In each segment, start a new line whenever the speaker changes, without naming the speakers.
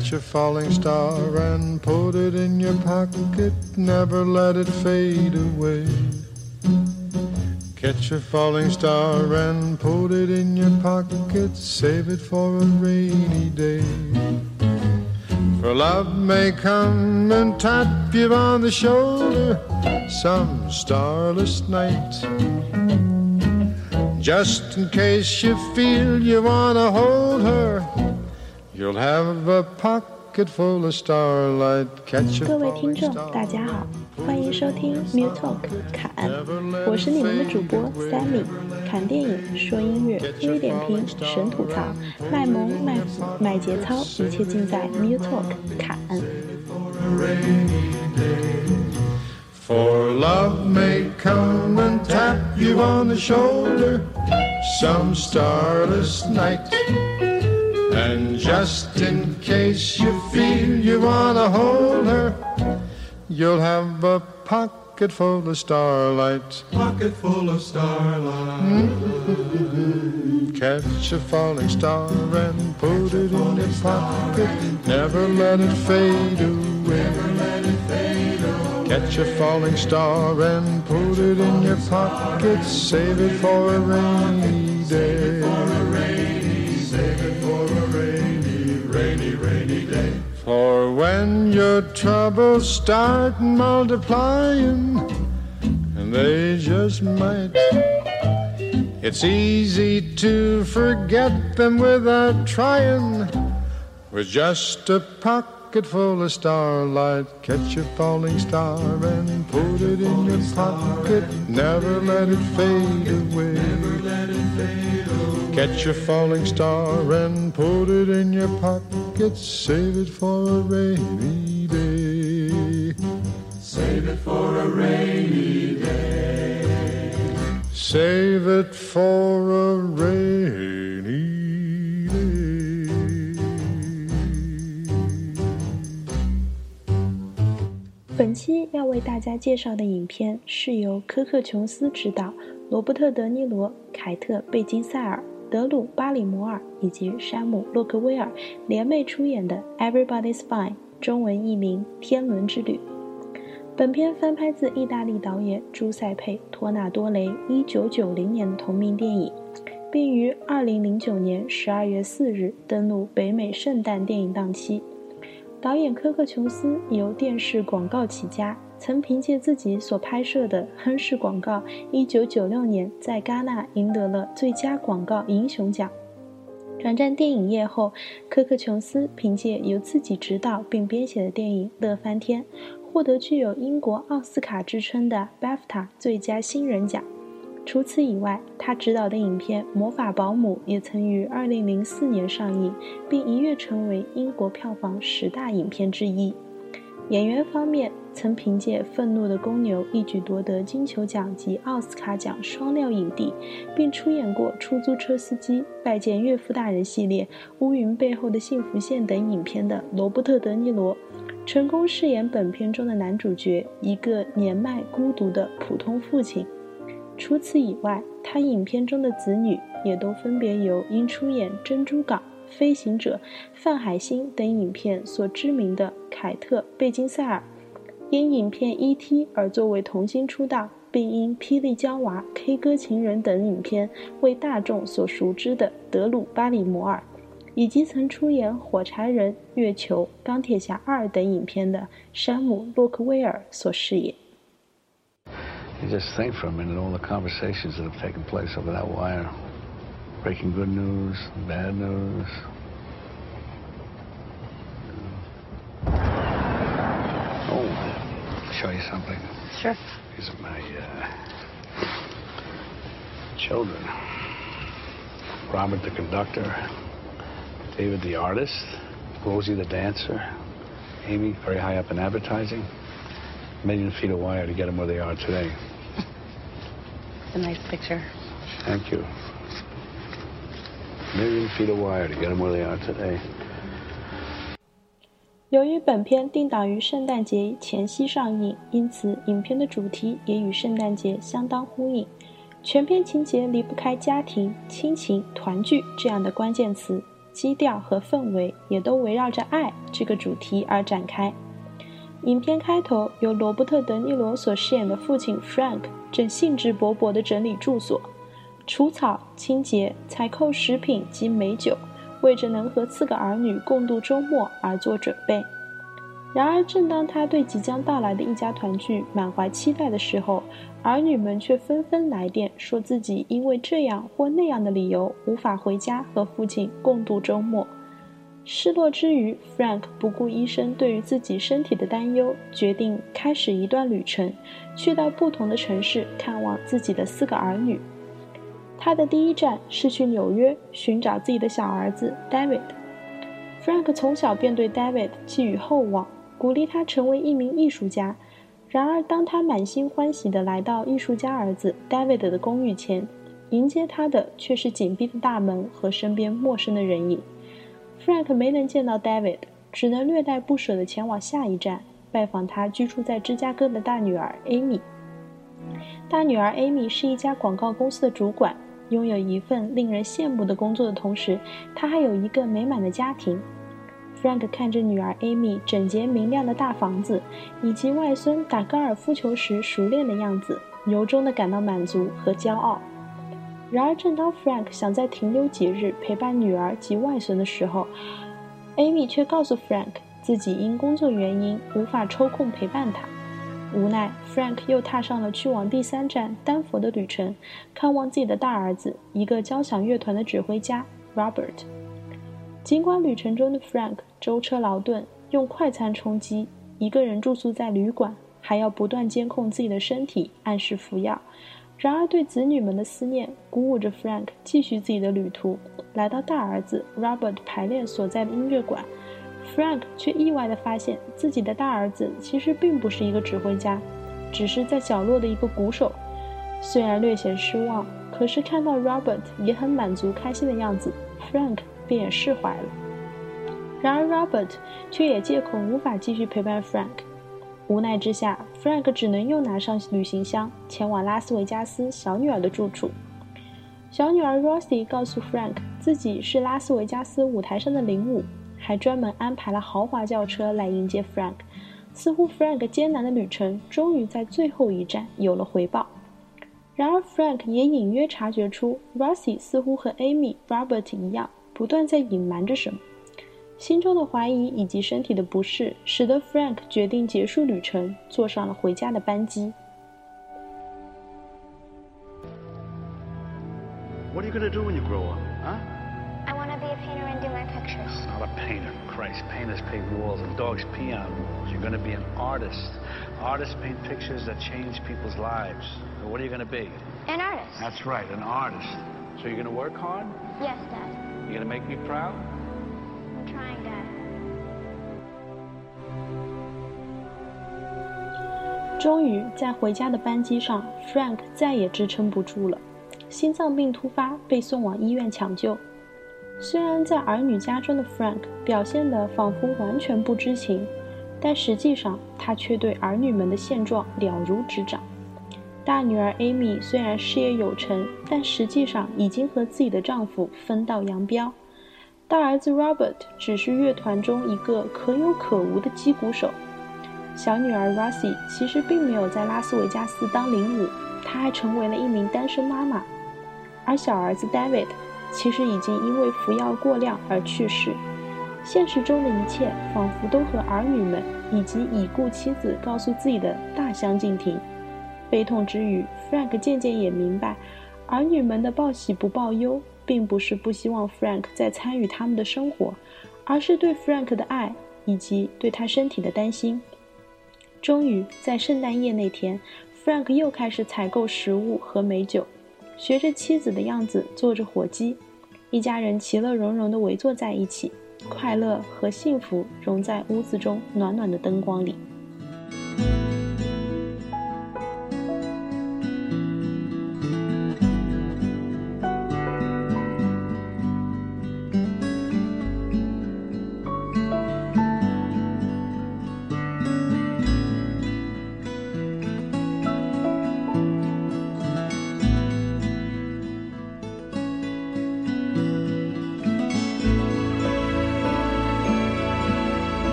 Catch a falling star and put it in your pocket, never let it fade away. Catch a falling star and put it in your pocket, save it for a rainy day. For love may come and tap you on the shoulder some starless night. Just in case you feel you wanna hold her, you'll have a pocket full of starlight. Catch a
各位听众.大家好，欢迎收听 Mu Talk 侃，我是你们的主播 Sammy。侃电影，说音乐，微点评，神吐槽，卖萌卖腐卖节操，一切尽在 Mu Talk 侃。
For love may come and tap you on the shoulder some starless night. And just in case you feel you wanna hold her, you'll have a pocket full of starlight.
pocket full of starlight. Hmm.
Catch a falling star and put it in your pocket. Never let it fade away. Catch a falling star and put it in your pocket. Save it for a rainy day.
For
when your troubles start multiplying, and they just might, it's easy to forget them without trying. With just a pocket full of starlight, catch a falling star and put it in your pocket. Never let it fade away. Catch a falling star and put it in your pocket. Save it for a rainy day.
Save it for a rainy day.
Save it for a rainy day.
本期要为大家介绍的影片是由科克·琼斯执导，罗伯特·德尼罗、凯特·贝金赛尔、德鲁·巴里摩尔以及山姆·洛克威尔联袂出演的《Everybody's Fine》，中文译名《天伦之旅》。本片翻拍自意大利导演朱塞佩·托纳多雷1990年的同名电影，并于2009年12月4日登陆北美圣诞电影档期。导演科克·琼斯由电视广告起家，曾凭借自己所拍摄的亨氏广告，1996年在戛纳赢得了最佳广告英雄奖。转战电影业后，科克·琼斯凭借由自己执导并编写的电影《乐翻天》，获得具有英国奥斯卡之称的 BAFTA 最佳新人奖。除此以外，他执导的影片《魔法保姆》也曾于2004年上映，并一跃成为英国票房十大影片之一。演员方面，曾凭借《愤怒的公牛》一举夺得金球奖及奥斯卡奖双料影帝，并出演过《出租车司机》《拜见岳父大人》系列、《乌云背后的幸福线》等影片的罗伯特·德尼罗，成功饰演本片中的男主角，一个年迈孤独的普通父亲。除此以外，他影片中的子女也都分别由因出演《珍珠港》《飞行者》《范海辛》等影片所知名的凯特·贝金赛尔，因影片《E.T.》而作为童星出道，并因《霹雳娇娃》《K 歌情人》等影片为大众所熟知的德鲁·巴里摩尔，以及曾出演《火柴人》《月球》《钢铁侠二》等影片的山姆·洛克威尔所饰演。
You just think for a minute all the conversations that have taken place over that wire. Breaking good news, bad news. Oh, show you something.
Sure.
These are my uh, children. Robert the conductor, David the artist, Rosie the dancer, Amy very high up in advertising. A Million feet of wire to get them where they are today.
It's a nice picture.
Thank you. Million feet of wire to get them where they are today.
由于本片定档于圣诞节前夕上映，因此影片的主题也与圣诞节相当呼应。全片情节离不开家庭、亲情、团聚这样的关键词，基调和氛围也都围绕着爱这个主题而展开。影片开头，由罗伯特·德尼罗所饰演的父亲 Frank 正兴致勃勃地整理住所，除草、清洁、采购食品及美酒，为着能和四个儿女共度周末而做准备。然而，正当他对即将到来的一家团聚满怀期待的时候，儿女们却纷纷来电，说自己因为这样或那样的理由无法回家和父亲共度周末。失落之余，Frank 不顾医生对于自己身体的担忧，决定开始一段旅程，去到不同的城市看望自己的四个儿女。他的第一站是去纽约寻找自己的小儿子 David。Frank 从小便对 David 寄予厚望。鼓励他成为一名艺术家。然而，当他满心欢喜地来到艺术家儿子 David 的公寓前，迎接他的却是紧闭的大门和身边陌生的人影。Frank 没能见到 David，只能略带不舍地前往下一站，拜访他居住在芝加哥的大女儿 Amy。大女儿 Amy 是一家广告公司的主管，拥有一份令人羡慕的工作的同时，她还有一个美满的家庭。Frank 看着女儿 Amy 整洁明亮的大房子，以及外孙打高尔夫球时熟练的样子，由衷地感到满足和骄傲。然而，正当 Frank 想在停留几日陪伴女儿及外孙的时候，Amy 却告诉 Frank 自己因工作原因无法抽空陪伴他。无奈，Frank 又踏上了去往第三站丹佛的旅程，看望自己的大儿子，一个交响乐团的指挥家 Robert。尽管旅程中的 Frank 舟车劳顿，用快餐充饥，一个人住宿在旅馆，还要不断监控自己的身体，按时服药。然而，对子女们的思念鼓舞着 Frank 继续自己的旅途。来到大儿子 Robert 排练所在的音乐馆，Frank 却意外地发现自己的大儿子其实并不是一个指挥家，只是在角落的一个鼓手。虽然略显失望，可是看到 Robert 也很满足、开心的样子，Frank。便也释怀了。然而，Robert 却也借口无法继续陪伴 Frank。无奈之下，Frank 只能又拿上旅行箱，前往拉斯维加斯小女儿的住处。小女儿 Rosie 告诉 Frank 自己是拉斯维加斯舞台上的领舞，还专门安排了豪华轿车来迎接 Frank。似乎 Frank 艰难的旅程终于在最后一站有了回报。然而，Frank 也隐约察觉出 Rosie 似乎和 Amy、Robert 一样。不断在隐瞒着什么，心中的怀疑以及身体的不适，使得 Frank 决定结束旅程，坐上了回家的班机。
What are you gonna do when you grow up, huh?
painter, Christ. Painters paint walls and dogs pee on walls. You're gonna be an artist. Artists paint pictures that change people's lives. what are you gonna be?
An artist.
That's right, an artist. So you're gonna work hard?
Yes, Dad.
You gonna make me proud?
I'm trying, Dad.
终于在回家的班机上，Frank 再也支撑不住了，心脏病突发，被送往医院抢救。 虽然在儿女家中的 Frank 表现得仿佛完全不知情，但实际上他却对儿女们的现状了如指掌。大女儿 Amy 虽然事业有成，但实际上已经和自己的丈夫分道扬镳。大儿子 Robert 只是乐团中一个可有可无的击鼓手。小女儿 Rosie 其实并没有在拉斯维加斯当领舞，她还成为了一名单身妈妈。而小儿子 David 其实已经因为服药过量而去世。现实中的一切仿佛都和儿女们以及已故妻子告诉自己的大相径庭。悲痛之余，Frank 渐渐也明白，儿女们的报喜不报忧，并不是不希望 Frank 再参与他们的生活，而是对 Frank 的爱以及对他身体的担心。终于在圣诞夜那天，Frank 又开始采购食物和美酒，学着妻子的样子做着火鸡，一家人其乐融融地围坐在一起，快乐和幸福融在屋子中暖暖的灯光里。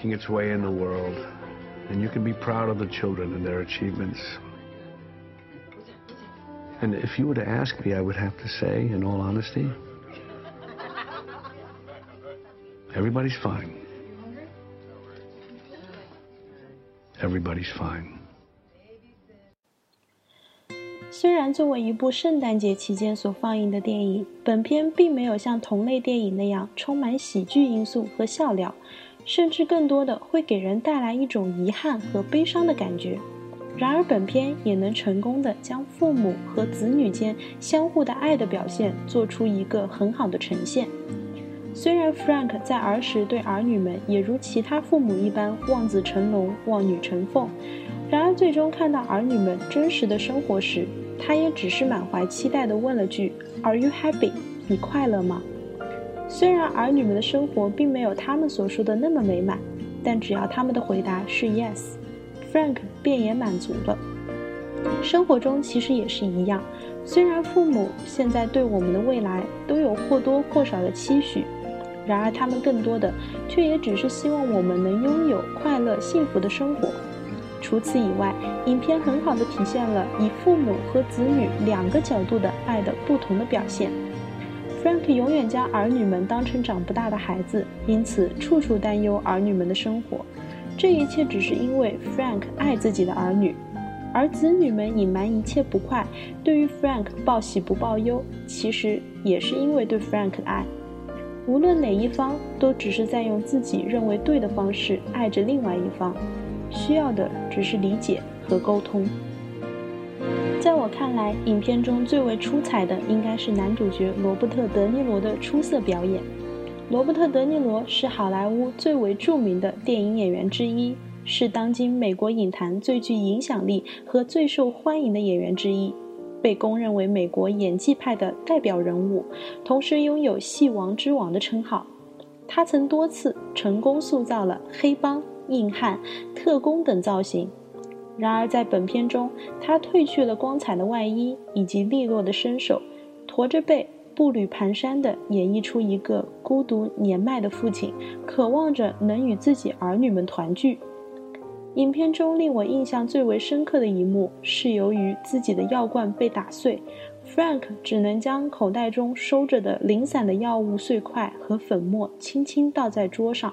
making its way in the world, and you can be proud of the children and their achievements. And if you were to ask me, I would have to say, in all honesty, everybody's fine. Everybody's fine.
虽然作为一部圣诞节期间所放映的电影，本片并没有像同类电影那样充满喜剧因素和笑料， 甚至更多的会给人带来一种遗憾和悲伤的感觉。然而，本片也能成功的将父母和子女间相互的爱的表现做出一个很好的呈现。虽然 Frank 在儿时对儿女们也如其他父母一般望子成龙、望女成凤，然而最终看到儿女们真实的生活时，他也只是满怀期待的问了句：“Are you happy？你快乐吗？”虽然儿女们的生活并没有他们所说的那么美满，但只要他们的回答是 “yes”。Frank 便也满足了。生活中其实也是一样，虽然父母现在对我们的未来都有或多或少的期许，然而他们更多的却也只是希望我们能拥有快乐幸福的生活。除此以外，影片很好的体现了以父母和子女两个角度的爱的不同的表现。Frank 永远将儿女们当成长不大的孩子，因此处处担忧儿女们的生活。这一切只是因为 Frank 爱自己的儿女，而子女们隐瞒一切不快，对于 Frank 报喜不报忧，其实也是因为对 Frank 的爱。无论哪一方，都只是在用自己认为对的方式爱着另外一方，需要的只是理解和沟通。在我看来，影片中最为出彩的应该是男主角罗伯特·德尼罗的出色表演。罗伯特·德尼罗是好莱坞最为著名的电影演员之一，是当今美国影坛最具影响力和最受欢迎的演员之一，被公认为美国演技派的代表人物，同时拥有“戏王之王”的称号。他曾多次成功塑造了黑帮、硬汉、特工等造型。然而，在本片中，他褪去了光彩的外衣以及利落的身手，驼着背。步履蹒跚地演绎出一个孤独年迈的父亲，渴望着能与自己儿女们团聚。影片中令我印象最为深刻的一幕是，由于自己的药罐被打碎，Frank 只能将口袋中收着的零散的药物碎块和粉末轻轻倒在桌上，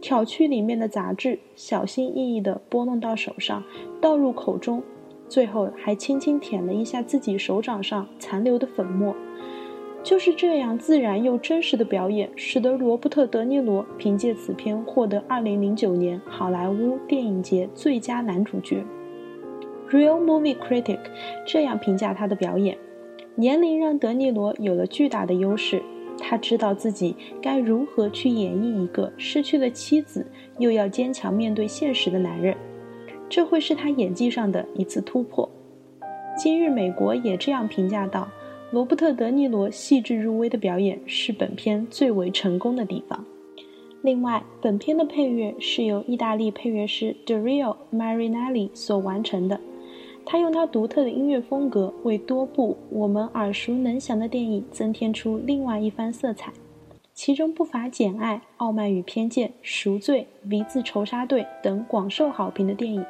挑去里面的杂质，小心翼翼地拨弄到手上，倒入口中，最后还轻轻舔了一下自己手掌上残留的粉末。就是这样自然又真实的表演，使得罗伯特·德尼罗凭借此片获得2009年好莱坞电影节最佳男主角。Real Movie Critic 这样评价他的表演：年龄让德尼罗有了巨大的优势，他知道自己该如何去演绎一个失去了妻子又要坚强面对现实的男人，这会是他演技上的一次突破。今日美国也这样评价道。罗伯特·德尼罗细致入微的表演是本片最为成功的地方。另外，本片的配乐是由意大利配乐师 Dario Marinelli 所完成的。他用他独特的音乐风格，为多部我们耳熟能详的电影增添出另外一番色彩，其中不乏《简爱》《傲慢与偏见》《赎罪》《V 字仇杀队》等广受好评的电影。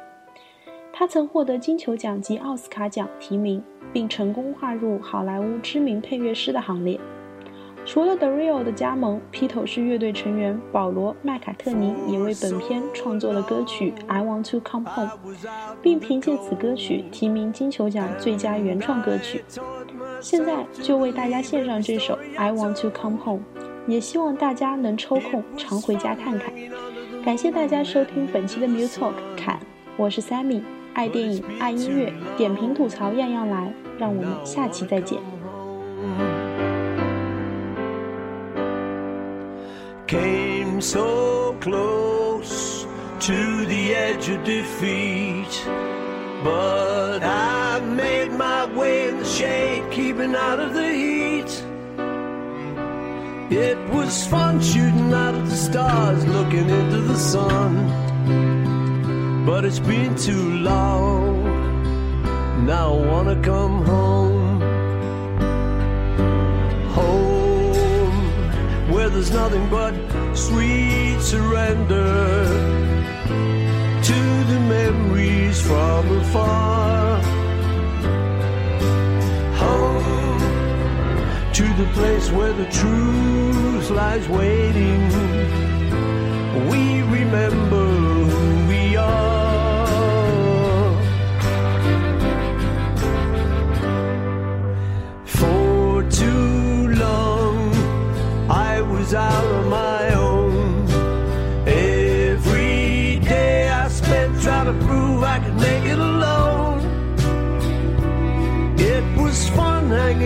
他曾获得金球奖及奥斯卡奖提名。并成功划入好莱坞知名配乐师的行列。除了 The Real 的加盟，披头士乐队成员保罗·麦卡特尼也为本片创作了歌曲《I Want to Come Home》，并凭借此歌曲提名金球奖最佳原创歌曲。现在就为大家献上这首《I Want to Come Home》，也希望大家能抽空常回家看看。感谢大家收听本期的 Music Talk，侃，我是 Sammy。爱电影，爱音乐，点评吐槽样样来。让我们下期再见。
Came so close to the edge of defeat, but I made my way in the shade, keeping out of the heat. It was fun shooting out of the stars, looking into the sun but it's been too long. Now I wanna come home. Where there's nothing but sweet surrender to the memories from afar. Home to the place where the truth lies waiting. We remember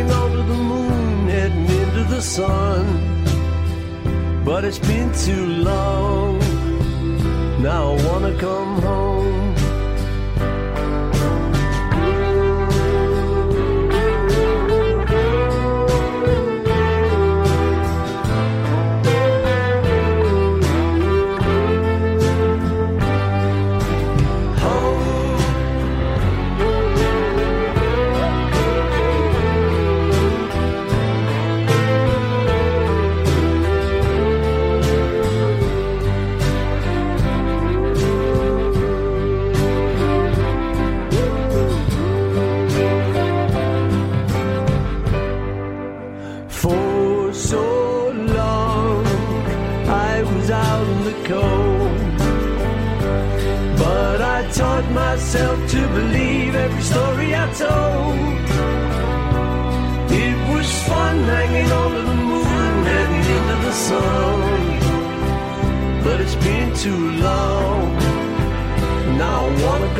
hanging onto the moon, heading into the sun. But it's been too long. Now I wanna come home. now wanna